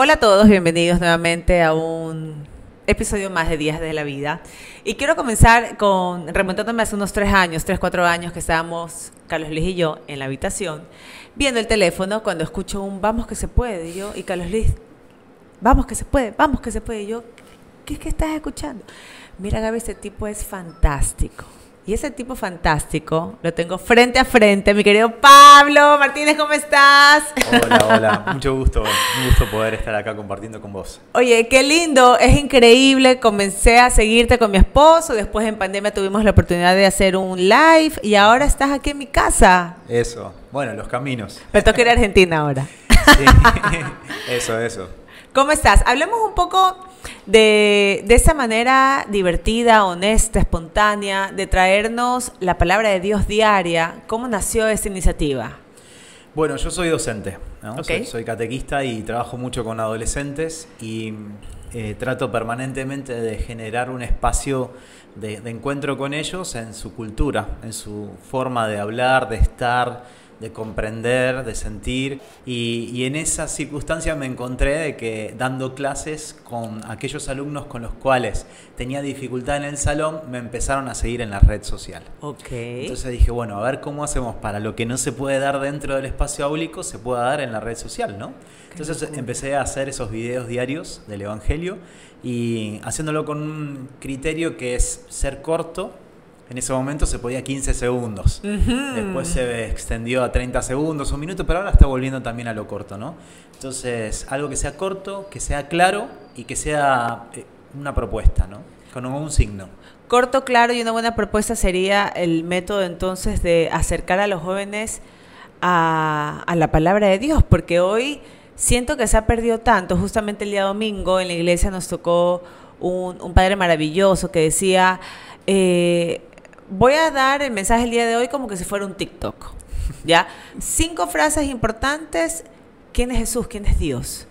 Hola a todos, bienvenidos nuevamente a un episodio más de Días de la Vida. Y quiero comenzar con, remontándome hace unos tres años, tres, cuatro años que estábamos, Carlos Luis y yo, en la habitación, viendo el teléfono cuando escucho un vamos que se puede. Yo, y Carlos Luis, vamos que se puede, vamos que se puede. Y yo, ¿qué es que estás escuchando? Mira, Gaby, este tipo es fantástico. Y ese tipo fantástico lo tengo frente a frente, mi querido Pablo Martínez, ¿cómo estás? Hola, hola, mucho gusto, un gusto poder estar acá compartiendo con vos. Oye, qué lindo, es increíble, comencé a seguirte con mi esposo, después en pandemia tuvimos la oportunidad de hacer un live y ahora estás aquí en mi casa. Eso, bueno, los caminos. Me toca ir a Argentina ahora. Sí, eso, eso. ¿Cómo estás? Hablemos un poco de, de esa manera divertida, honesta, espontánea, de traernos la palabra de Dios diaria. ¿Cómo nació esta iniciativa? Bueno, yo soy docente, soy, soy catequista y trabajo mucho con adolescentes y eh, trato permanentemente de generar un espacio de, de encuentro con ellos en su cultura, en su forma de hablar, de estar, de comprender, de sentir. Y, y en esa circunstancia me encontré de que dando clases con aquellos alumnos con los cuales tenía dificultad en el salón, me empezaron a seguir en la red social. Ok. Entonces dije, bueno, a ver cómo hacemos para lo que no se puede dar dentro del espacio áulico, se pueda dar en la red social, ¿no? Entonces empecé a hacer esos videos diarios del Evangelio y haciéndolo con un criterio que es ser corto. En ese momento se podía 15 segundos. Después se extendió a 30 segundos, un minuto, pero ahora está volviendo también a lo corto, ¿no? Entonces, algo que sea corto, que sea claro y que sea eh, una propuesta, ¿no? Con un signo. Corto, claro y una buena propuesta sería el método entonces de acercar a los jóvenes a, a la palabra de Dios, porque hoy siento que se ha perdido tanto. Justamente el día domingo en la iglesia nos tocó un, un padre maravilloso que decía, eh, voy a dar el mensaje el día de hoy como que si fuera un TikTok. ¿Ya? Cinco frases importantes. ¿Quién es Jesús? ¿Quién es Dios?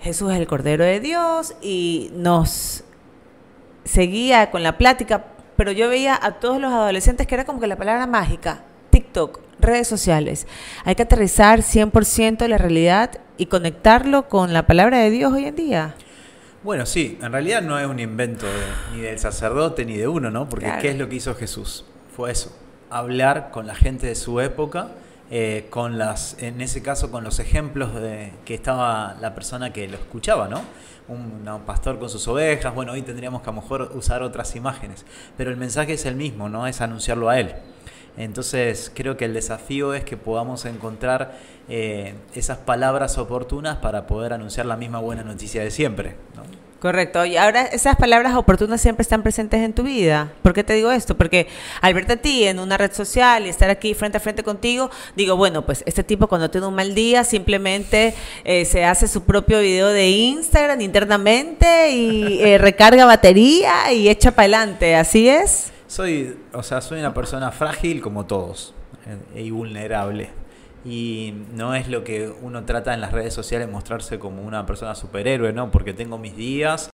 Jesús es el Cordero de Dios y nos seguía con la plática, pero yo veía a todos los adolescentes que era como que la palabra mágica, TikTok, redes sociales. Hay que aterrizar 100% la realidad y conectarlo con la palabra de Dios hoy en día. Bueno, sí, en realidad no es un invento de- ni del sacerdote ni de uno, ¿no? Porque Claro. ¿qué es lo que hizo Jesús? Fue eso, hablar con la gente de su época, eh, con las, en ese caso con los ejemplos de que estaba la persona que lo escuchaba, ¿no? Un, un pastor con sus ovejas, bueno, hoy tendríamos que a lo mejor usar otras imágenes, pero el mensaje es el mismo, ¿no? Es anunciarlo a él. Entonces creo que el desafío es que podamos encontrar eh, esas palabras oportunas para poder anunciar la misma buena noticia de siempre. ¿no? Correcto. Y ahora esas palabras oportunas siempre están presentes en tu vida. ¿Por qué te digo esto? Porque al verte a ti en una red social y estar aquí frente a frente contigo, digo, bueno, pues este tipo cuando tiene un mal día simplemente eh, se hace su propio video de Instagram internamente y eh, recarga batería y echa para adelante. ¿Así es? Soy, o sea, soy una persona frágil como todos eh, y vulnerable. Y no es lo que uno trata en las redes sociales mostrarse como una persona superhéroe, ¿no? Porque tengo mis días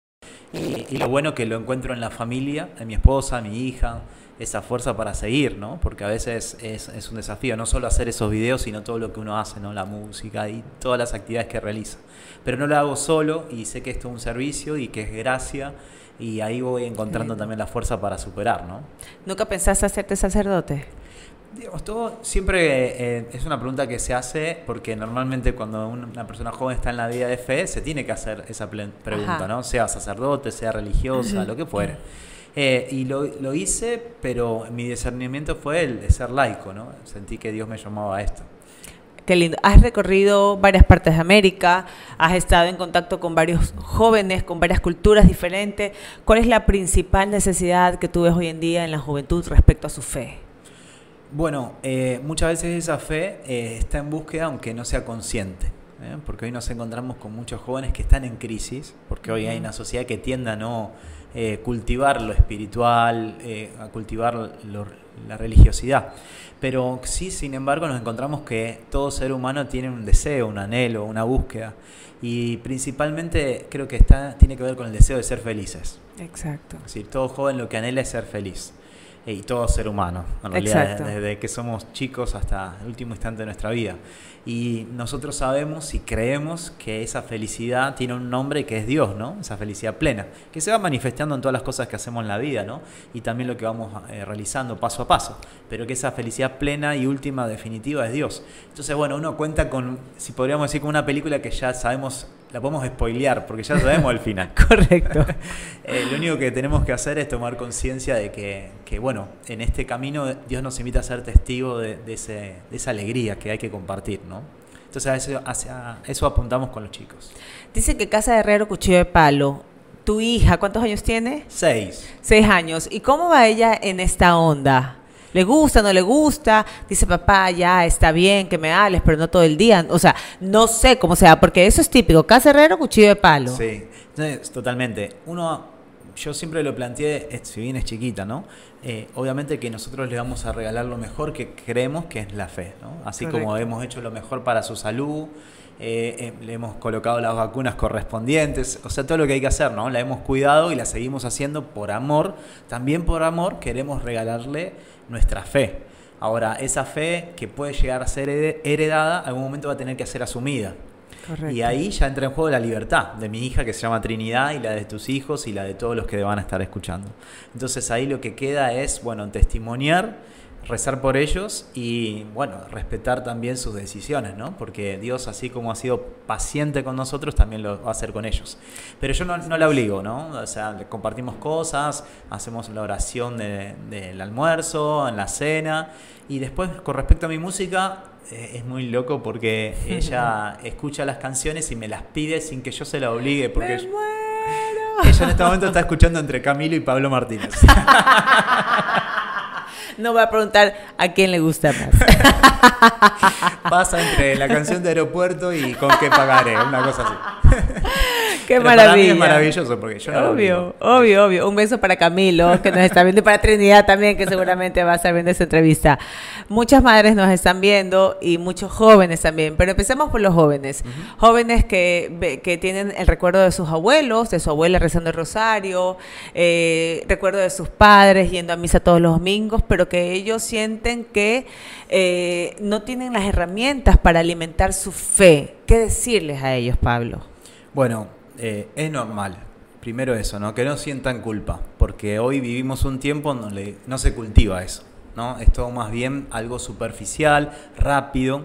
y, y lo bueno que lo encuentro en la familia, en mi esposa, mi hija, esa fuerza para seguir, ¿no? Porque a veces es, es un desafío, no solo hacer esos videos, sino todo lo que uno hace, ¿no? La música y todas las actividades que realiza. Pero no lo hago solo y sé que esto es un servicio y que es gracia y ahí voy encontrando también la fuerza para superar, ¿no? ¿Nunca pensaste hacerte sacerdote? Todo siempre eh, es una pregunta que se hace porque normalmente cuando un- una persona joven está en la vida de fe se tiene que hacer esa pregunta, Ajá. ¿no? Sea sacerdote, sea religiosa, lo que fuere. Eh, y lo, lo hice, pero mi discernimiento fue el de ser laico, ¿no? Sentí que Dios me llamaba a esto. Qué lindo. Has recorrido varias partes de América, has estado en contacto con varios jóvenes, con varias culturas diferentes. ¿Cuál es la principal necesidad que tú ves hoy en día en la juventud respecto a su fe? Bueno, eh, muchas veces esa fe eh, está en búsqueda aunque no sea consciente. ¿eh? Porque hoy nos encontramos con muchos jóvenes que están en crisis, porque hoy hay una sociedad que tiende a no eh, cultivar lo espiritual, eh, a cultivar lo- la religiosidad. Pero sí, sin embargo, nos encontramos que todo ser humano tiene un deseo, un anhelo, una búsqueda. Y principalmente creo que está, tiene que ver con el deseo de ser felices. Exacto. Es decir, todo joven lo que anhela es ser feliz. Y todo ser humano, en realidad, desde, que somos chicos hasta el último instante de nuestra vida. Y nosotros sabemos y creemos que esa felicidad tiene un nombre que es Dios, ¿no? Esa felicidad plena, que se va manifestando en todas las cosas que hacemos en la vida, ¿no? Y también lo que vamos eh, realizando paso a paso, pero que esa felicidad plena y última definitiva es Dios. Entonces, bueno, uno cuenta con, si podríamos decir, con una película que ya sabemos la podemos spoilear porque ya sabemos el final. Correcto. Eh, lo único que tenemos que hacer es tomar conciencia de que, que, bueno, en este camino Dios nos invita a ser testigo de, ese, de esa alegría que hay que compartir, ¿no? Entonces a eso, hacia eso apuntamos con los chicos. Dice que Casa de Herrero, Cuchillo de Palo. ¿Tu hija cuántos años tiene? Seis. Seis años. ¿Y cómo va ella en esta onda? ¿Le gusta, no le gusta? Dice, papá, ya está bien que me hables, pero no todo el día. O sea, no sé cómo sea, porque eso es típico. Casa Herrero, cuchillo de palo. Sí, totalmente. Uno, yo siempre lo planteé, si bien es chiquita, ¿no? Eh, obviamente que nosotros le vamos a regalar lo mejor que creemos que es la fe, ¿no? Así como hemos hecho lo mejor para su salud, eh, eh, le hemos colocado las vacunas correspondientes, o sea, todo lo que hay que hacer, ¿no? La hemos cuidado y la seguimos haciendo por amor. También por amor queremos regalarle nuestra fe. Ahora, esa fe que puede llegar a ser heredada, algún momento va a tener que ser asumida. Y ahí ya entra en juego la libertad de mi hija que se llama Trinidad y la de tus hijos y la de todos los que van a estar escuchando. Entonces ahí lo que queda es, bueno, testimoniar rezar por ellos y, bueno, respetar también sus decisiones, ¿no? Porque Dios, así como ha sido paciente con nosotros, también lo va a hacer con ellos. Pero yo no, no la obligo, ¿no? O sea, compartimos cosas, hacemos la oración del almuerzo, en la cena, y después, con respecto a mi música, eh, es muy loco porque ella escucha las canciones y me las pide sin que yo se la obligue, porque... Ella en este momento está escuchando entre Camilo y Pablo Martínez. no va a preguntar a quién le gusta más. Pasa entre la canción de aeropuerto y con qué pagaré, una cosa así. Qué maravilla. Para mí es maravilloso porque yo no Obvio, obvio, obvio. Un beso para Camilo, que nos está viendo, y para Trinidad también, que seguramente va a estar viendo esta entrevista. Muchas madres nos están viendo y muchos jóvenes también, pero empecemos por los jóvenes. Jóvenes que, que tienen el recuerdo de sus abuelos, de su abuela rezando el rosario, eh, recuerdo de sus padres yendo a misa todos los domingos, pero que ellos sienten que eh, no tienen las herramientas para alimentar su fe. ¿Qué decirles a ellos, Pablo? Bueno, eh, es normal. Primero eso, ¿no? Que no sientan culpa, porque hoy vivimos un tiempo donde no se cultiva eso, ¿no? Es todo más bien algo superficial, rápido,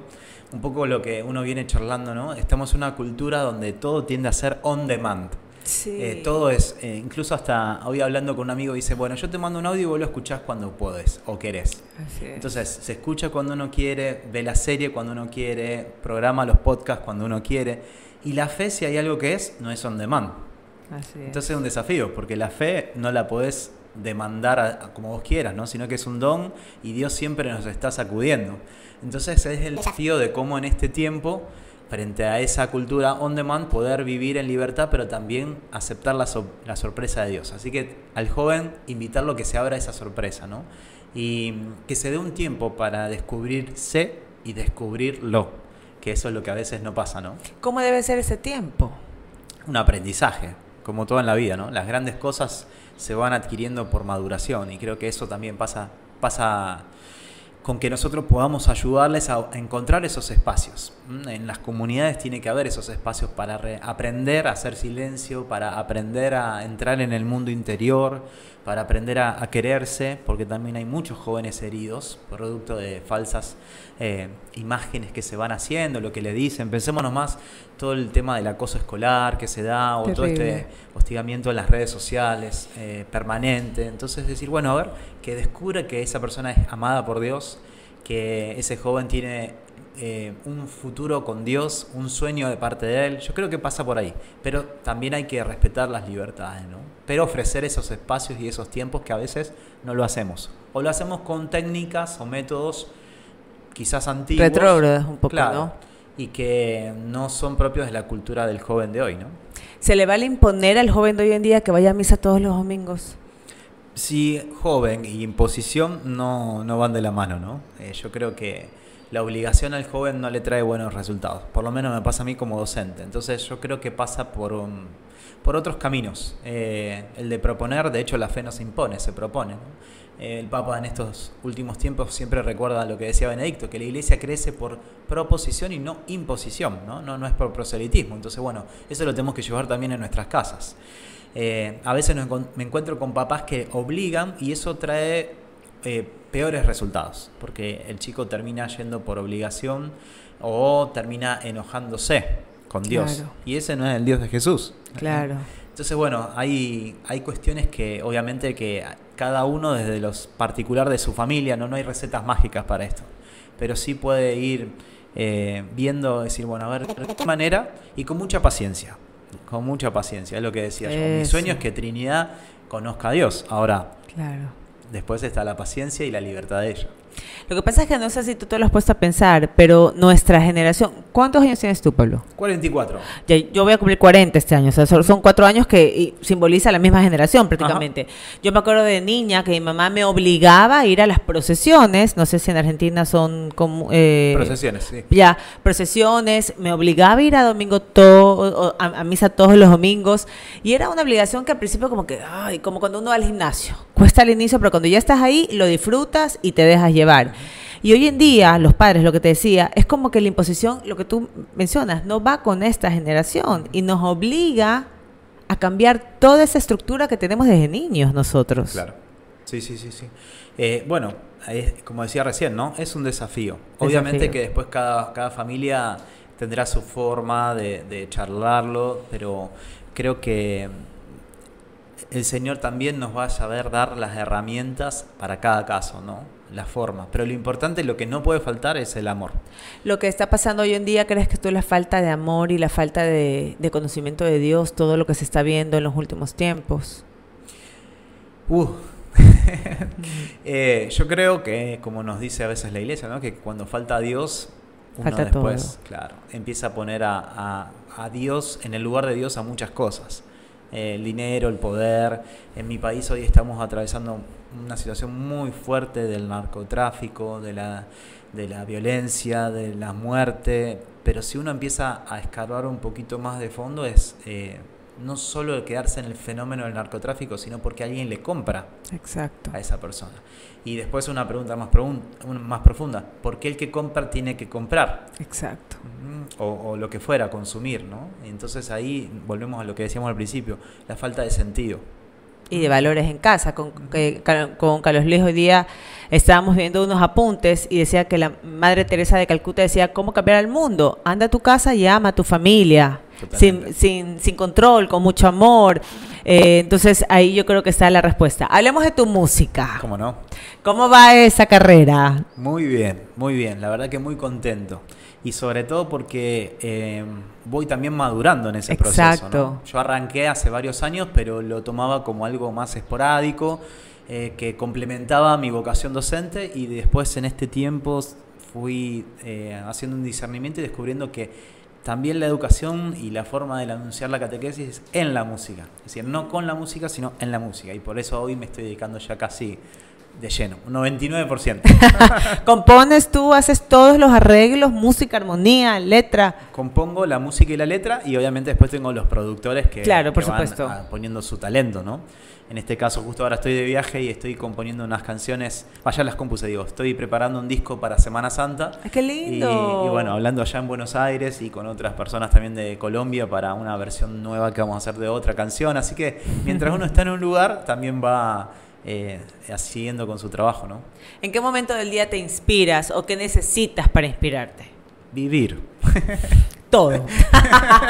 un poco lo que uno viene charlando, ¿no? Estamos en una cultura donde todo tiende a ser on demand. Sí. Eh, todo es, eh, incluso hasta hoy hablando con un amigo dice, bueno, yo te mando un audio y vos lo escuchás cuando puedes o querés. Entonces, se escucha cuando uno quiere, ve la serie cuando uno quiere, programa los podcasts cuando uno quiere. Y la fe, si hay algo que es, no es on demand. Entonces es un desafío, porque la fe no la podés demandar como vos quieras, ¿no? sino que es un don y Dios siempre nos está sacudiendo. Entonces es el desafío de cómo en este tiempo, frente a esa cultura on demand, poder vivir en libertad, pero también aceptar la, la sorpresa de Dios. Así que al joven invitarlo a que se abra esa sorpresa, ¿no? Y que se dé un tiempo para descubrirse y descubrirlo que eso es lo que a veces no pasa, ¿no? ¿Cómo debe ser ese tiempo? Un aprendizaje, como todo en la vida, ¿no? Las grandes cosas se van adquiriendo por maduración y creo que eso también pasa, pasa con que nosotros podamos ayudarles a encontrar esos espacios. En las comunidades tiene que haber esos espacios para aprender a hacer silencio, para aprender a entrar en el mundo interior, para aprender a, quererse, porque también hay muchos jóvenes heridos, producto de falsas eh, imágenes que se van haciendo, lo que le dicen. Pensemos nomás todo el tema del acoso escolar que se da, o todo este hostigamiento en las redes sociales eh, permanente. Entonces decir, bueno, a ver, que descubra que esa persona es amada por Dios, que ese joven tiene eh, un futuro con Dios, un sueño de parte de Él. Yo creo que pasa por ahí. Pero también hay que respetar las libertades, ¿no? Pero ofrecer esos espacios y esos tiempos que a veces no lo hacemos. O lo hacemos con técnicas o métodos quizás antiguos. Retrógrados un poco, ¿no? Y que no son propios de la cultura del joven de hoy, ¿no? ¿Se le vale imponer al joven de hoy en día que vaya a misa todos los domingos? Sí, joven y imposición no, no van de la mano, ¿no? Eh, yo creo que la obligación al joven no le trae buenos resultados. Por lo menos me pasa a mí como docente. Entonces yo creo que pasa por, un, por otros caminos. Eh, el de proponer, de hecho la fe no se impone, se propone. El Papa en estos últimos tiempos siempre recuerda lo que decía Benedicto, que la iglesia crece por proposición y no imposición, ¿no? No, no es por proselitismo. Entonces, bueno, eso lo tenemos que llevar también en nuestras casas. Eh, a veces me encuentro con papás que obligan y eso trae eh, peores resultados, porque el chico termina yendo por obligación o termina enojándose con Dios. Y ese no es el Dios de Jesús. Claro. Entonces, bueno, hay, hay cuestiones que obviamente que cada uno desde los particular de su familia, no, no hay recetas mágicas para esto, pero sí puede ir eh, viendo, decir, bueno, a ver, de qué manera y con mucha paciencia, con mucha paciencia, es lo que decía yo. Mi sueño es que Trinidad conozca a Dios. Ahora, claro. después está la paciencia y la libertad de ella. Lo que pasa es que no sé si tú te lo has puesto a pensar, pero nuestra generación, ¿cuántos años tienes tú, Pablo? 44. yo voy a cumplir 40 este año, o sea, son cuatro años que simboliza la misma generación prácticamente. Yo me acuerdo de niña que mi mamá me obligaba a ir a las procesiones, no sé si en Argentina son como... Eh, procesiones, sí. Ya, procesiones, me obligaba a ir a domingo todo, a, misa todos los domingos, y era una obligación que al principio como que, ay, como cuando uno va al gimnasio, cuesta al inicio, pero cuando ya estás ahí, lo disfrutas y te dejas llevar. Y hoy en día, los padres, lo que te decía, es como que la imposición, lo que tú mencionas, no va con esta generación y nos obliga a cambiar toda esa estructura que tenemos desde niños nosotros. Claro. Sí, sí, sí, sí. Eh, bueno, como decía recién, ¿no? Es un desafío. Obviamente que después cada, cada familia tendrá su forma de, de charlarlo, pero creo que el Señor también nos va a saber dar las herramientas para cada caso, ¿no? La forma. Pero lo importante, lo que no puede faltar es el amor. Lo que está pasando hoy en día, ¿crees que tú la falta de amor y la falta de, conocimiento de Dios, todo lo que se está viendo en los últimos tiempos? Uh. Eh, yo creo que, como nos dice a veces la iglesia, ¿no? que cuando falta Dios, uno después, claro, empieza a poner a, a Dios en el lugar de Dios a muchas cosas. el dinero, el poder. En mi país hoy estamos atravesando una situación muy fuerte del narcotráfico, de la, de la violencia, de la muerte, pero si uno empieza a escarbar un poquito más de fondo es eh, no solo quedarse en el fenómeno del narcotráfico, sino porque alguien le compra Exacto. a esa persona. Y después una pregunta más, más profunda, ¿por qué el que compra tiene que comprar? Exacto. O, o, lo que fuera, consumir, ¿no? Entonces ahí volvemos a lo que decíamos al principio, la falta de sentido y de valores en casa. Con, con Carlos Luis hoy día estábamos viendo unos apuntes y decía que la Madre Teresa de Calcuta decía, ¿cómo cambiar el mundo? Anda a tu casa y ama a tu familia, sin, sin, sin, control, con mucho amor. Eh, entonces ahí yo creo que está la respuesta. Hablemos de tu música. ¿Cómo no? ¿Cómo va esa carrera? Muy bien, muy bien. La verdad que muy contento y sobre todo porque eh, voy también madurando en ese proceso. Yo arranqué hace varios años, pero lo tomaba como algo más esporádico, eh, que complementaba mi vocación docente y después en este tiempo fui eh, haciendo un discernimiento y descubriendo que también la educación y la forma de anunciar la catequesis es en la música. Es decir, no con la música, sino en la música. Y por eso hoy me estoy dedicando ya casi de lleno, un 99%. ¿Compones tú, haces todos los arreglos, música, armonía, letra? Compongo la música y la letra y obviamente después tengo los productores que, claro, por supuesto. van poniendo su talento, ¿no? En este caso, justo ahora estoy de viaje y estoy componiendo unas canciones. Vaya las compuse, digo. Estoy preparando un disco para Semana Santa. ¡Qué lindo! Y, bueno, hablando allá en Buenos Aires y con otras personas también de Colombia para una versión nueva que vamos a hacer de otra canción. Así que mientras uno está en un lugar, también va eh, siguiendo con su trabajo, ¿no? ¿En qué momento del día te inspiras o qué necesitas para inspirarte? Vivir. Todo.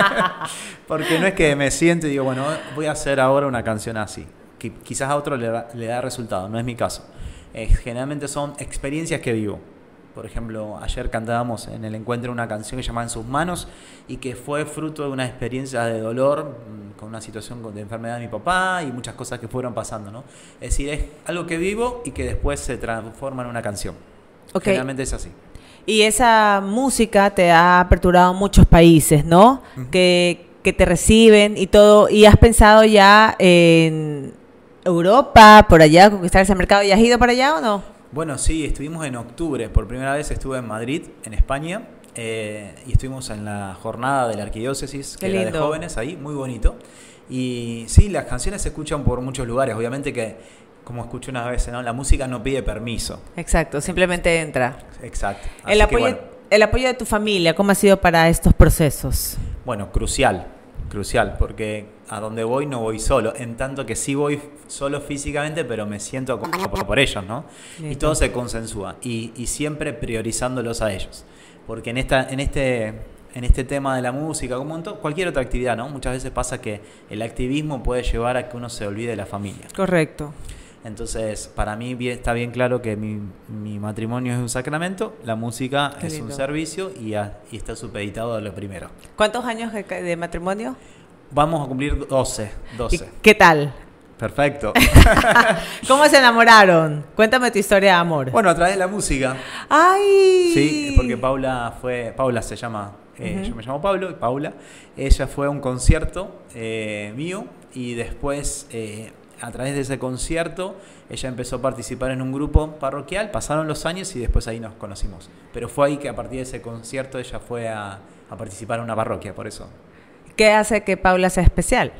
Porque no es que me siento y digo, bueno, voy a hacer ahora una canción así. Que quizás a otro le, da resultado, no es mi caso. generalmente son experiencias que vivo. Por ejemplo, ayer cantábamos en el encuentro una canción que se llama En sus manos y que fue fruto de una experiencia de dolor mm, con una situación de enfermedad de mi papá y muchas cosas que fueron pasando, ¿no? Es decir, es algo que vivo y que después se transforma en una canción. Generalmente es así. Y esa música te ha aperturado muchos países, ¿no? que, que te reciben y todo. ¿Y has pensado ya en Europa, por allá, conquistar ese mercado? ¿Y has ido para allá o no? Bueno, sí, estuvimos en octubre. Por primera vez estuve en Madrid, en España, eh, y estuvimos en la jornada de la arquidiócesis, que era de jóvenes ahí, muy bonito. Y sí, las canciones se escuchan por muchos lugares. Obviamente que, como escuché unas veces, ¿no? la música no pide permiso. Exacto, simplemente entra. Exacto. El que, apoyo, bueno, el apoyo de tu familia, ¿cómo ha sido para estos procesos? Bueno, crucial, crucial, porque a donde voy no voy solo, en tanto que sí voy solo físicamente, pero me siento acompañado por, por ellos, ¿no? Y todo se consensúa, y, y siempre priorizándolos a ellos, porque en, esta, en, este, en este tema de la música, como en to- cualquier otra actividad, ¿no? Muchas veces pasa que el activismo puede llevar a que uno se olvide de la familia. Correcto. Entonces, para mí bien- está bien claro que mi, mi matrimonio es un sacramento, la música es un servicio y, a- y está supeditado a lo primero. ¿Cuántos años de, de matrimonio? Vamos a cumplir 12. ¿Y 12. qué tal? Perfecto. ¿Cómo se enamoraron? Cuéntame tu historia de amor. bueno, a través de la música. ¡Ay! Sí, porque Paula fue. Paula se llama. eh. Yo me llamo Pablo y Paula. Ella fue a un concierto eh, mío y después, eh, a través de ese concierto, ella empezó a participar en un grupo parroquial. Pasaron los años y después ahí nos conocimos. Pero fue ahí que a partir de ese concierto ella fue a, a participar en una parroquia, por eso. ¿Qué hace que Paula sea especial?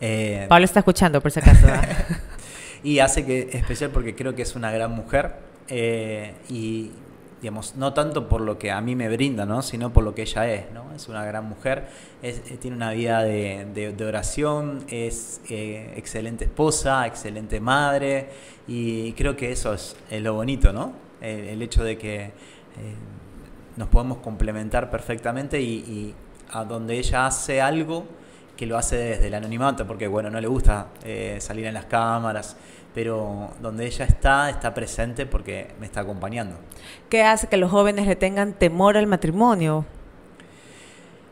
Eh, Paula está escuchando, por si acaso. ¿ah? Y hace que especial porque creo que es una gran mujer eh, y digamos no tanto por lo que a mí me brinda, ¿no? sino por lo que ella es, ¿no? Es una gran mujer, es- eh, tiene una vida de, de- de oración, es eh, excelente esposa, excelente madre y creo que eso es, es lo bonito, ¿no? El, el hecho de que eh, nos podemos complementar perfectamente y, y a donde ella hace algo que lo hace desde el anonimato, porque bueno, no le gusta eh, salir en las cámaras, pero donde ella está, está presente porque me está acompañando. ¿Qué hace que los jóvenes le tengan temor al matrimonio?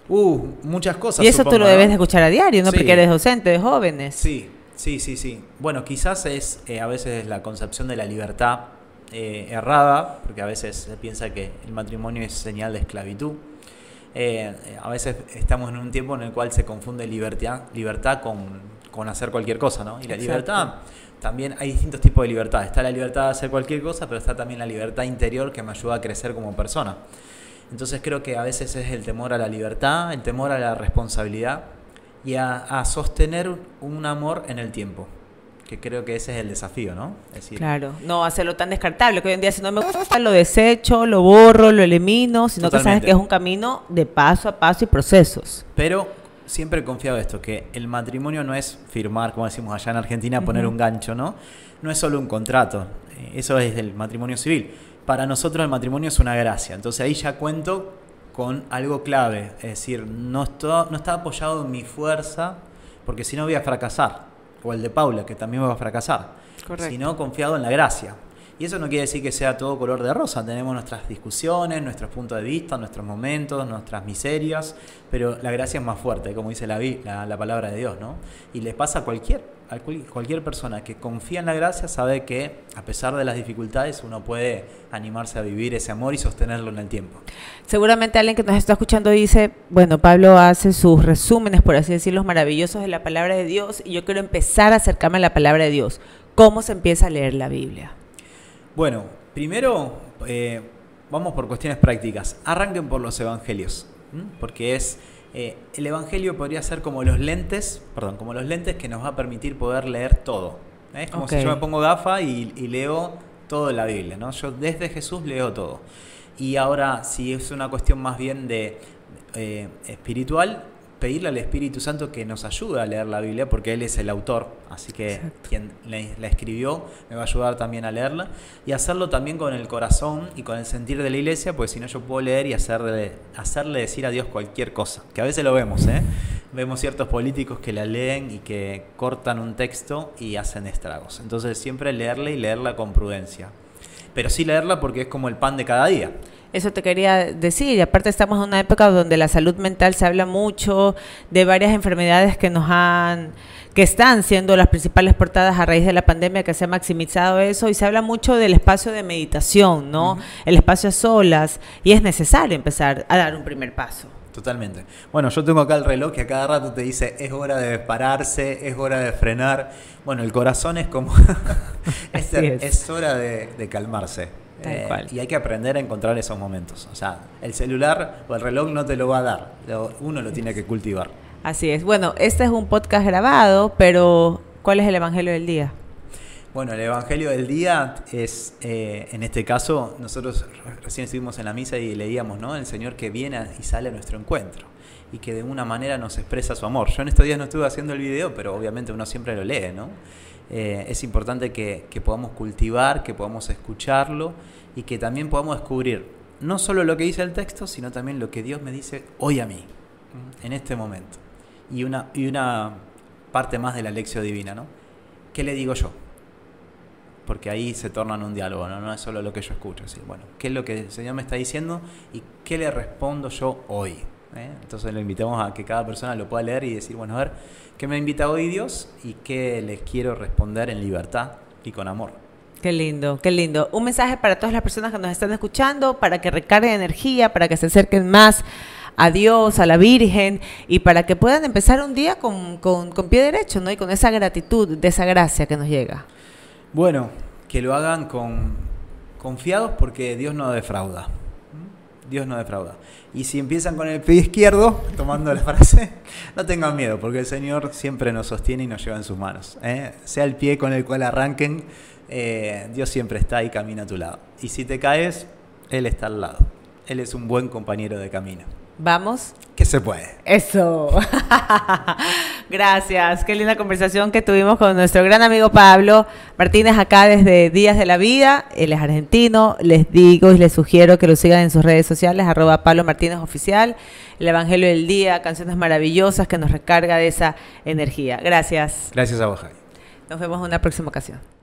Uh, muchas cosas. y eso tú supongo, lo ¿no? debes de escuchar a diario, ¿no? Sí. Porque eres docente de jóvenes. Sí, sí, sí, sí. Bueno, quizás es eh, a veces la concepción de la libertad eh, errada, porque a veces se piensa que el matrimonio es señal de esclavitud. Eh, eh, a veces estamos en un tiempo en el cual se confunde libertad, libertad con, con hacer cualquier cosa, ¿no? Y la Exacto. libertad, también hay distintos tipos de libertad. Está la libertad de hacer cualquier cosa, pero está también la libertad interior que me ayuda a crecer como persona. Entonces creo que a veces es el temor a la libertad, el temor a la responsabilidad y a, a sostener un amor en el tiempo, que creo que ese es el desafío, ¿no? Es decir, Claro, no hacerlo tan descartable, que hoy en día si no me gusta lo desecho, lo borro, lo elimino, sino que sabes Totalmente. que es un camino de paso a paso y procesos. Pero siempre he confiado esto, que el matrimonio no es firmar, como decimos allá en Argentina, poner un gancho, ¿no? No es solo un contrato, eh, eso es del matrimonio civil. Para nosotros el matrimonio es una gracia, entonces ahí ya cuento con algo clave, es decir, no, esto- no está apoyado en mi fuerza, porque si no voy a fracasar, o el de Paula, que también va a fracasar, Correcto. sino confiado en la gracia. Y eso no quiere decir que sea todo color de rosa. Tenemos nuestras discusiones, nuestros puntos de vista, nuestros momentos, nuestras miserias, pero la gracia es más fuerte, como dice la, la, la palabra de Dios, ¿no? Y le pasa a cualquier, a cual- cualquier persona que confía en la gracia, sabe que a pesar de las dificultades uno puede animarse a vivir ese amor y sostenerlo en el tiempo. Seguramente alguien que nos está escuchando dice, bueno, Pablo hace sus resúmenes, por así decirlo, maravillosos de la palabra de Dios y yo quiero empezar a acercarme a la palabra de Dios. ¿Cómo se empieza a leer la Biblia? Bueno, primero eh, vamos por cuestiones prácticas. Arranquen por los evangelios, ¿m? porque es eh, el evangelio podría ser como los lentes, perdón, como los lentes que nos va a permitir poder leer todo. ¿eh? Es como si yo me pongo gafa y, y leo todo la Biblia, ¿no? Yo desde Jesús leo todo. Y ahora, si es una cuestión más bien de eh, espiritual, pedirle al Espíritu Santo que nos ayude a leer la Biblia, porque Él es el autor, así que Exacto. quien la escribió me va a ayudar también a leerla, y hacerlo también con el corazón y con el sentir de la iglesia, pues si no yo puedo leer y hacerle, hacerle decir a Dios cualquier cosa, que a veces lo vemos, ¿eh? Vemos ciertos políticos que la leen y que cortan un texto y hacen estragos. Entonces siempre leerla y leerla con prudencia. Pero sí leerla porque es como el pan de cada día. Eso te quería decir, y aparte estamos en una época donde la salud mental se habla mucho de varias enfermedades que nos han, que están siendo las principales portadas a raíz de la pandemia, que se ha maximizado eso, y se habla mucho del espacio de meditación, ¿no? El espacio a solas, y es necesario empezar a dar un primer paso. Totalmente. Bueno, yo tengo acá el reloj que a cada rato te dice es hora de pararse, es hora de frenar. Bueno, el corazón es como es, es. hora de, calmarse. Eh, y hay que aprender a encontrar esos momentos. O sea, el celular o el reloj no te lo va a dar, uno lo tiene que cultivar. Así es. Bueno, este es un podcast grabado, pero ¿cuál es el Evangelio del día? Bueno, el Evangelio del día es, eh, en este caso, nosotros recién estuvimos en la misa y leíamos, ¿no? El Señor que viene y sale a nuestro encuentro y que de una manera nos expresa su amor. Yo en estos días no estuve haciendo el video, pero obviamente uno siempre lo lee, ¿no? Eh, es importante que, que podamos cultivar, que podamos escucharlo y que también podamos descubrir no solo lo que dice el texto, sino también lo que Dios me dice hoy a mí, en este momento. Y una, y una parte más de la lección divina, ¿no? ¿Qué le digo yo? Porque ahí se torna en un diálogo, ¿no? no es solo lo que yo escucho. ¿sí? Bueno, ¿qué es lo que el Señor me está diciendo y qué le respondo yo hoy? ¿Eh? Entonces lo invitamos a que cada persona lo pueda leer y decir, bueno, a ver, ¿qué me invita hoy Dios y qué les quiero responder en libertad y con amor? Qué lindo, qué lindo. Un mensaje para todas las personas que nos están escuchando, para que recarguen energía, para que se acerquen más a Dios, a la Virgen, y para que puedan empezar un día con, con, con pie derecho, ¿no? Y con esa gratitud, de esa gracia que nos llega. Bueno, que lo hagan con confiados porque Dios no defrauda. Dios no defrauda. Y si empiezan con el pie izquierdo, tomando la frase, no tengan miedo, porque el Señor siempre nos sostiene y nos lleva en sus manos. ¿eh? Sea el pie con el cual arranquen, eh, Dios siempre está y camina a tu lado. Y si te caes, Él está al lado. Él es un buen compañero de camino. Vamos. Que se puede. Eso. Gracias. Qué linda conversación que tuvimos con nuestro gran amigo Pablo Martínez acá desde Días de la Vida. Él es argentino. Les digo y les sugiero que lo sigan en sus redes sociales, arroba Pablo Martínez Oficial. El Evangelio del Día, canciones maravillosas que nos recarga de esa energía. Gracias. Gracias a vos, Nos vemos en una próxima ocasión.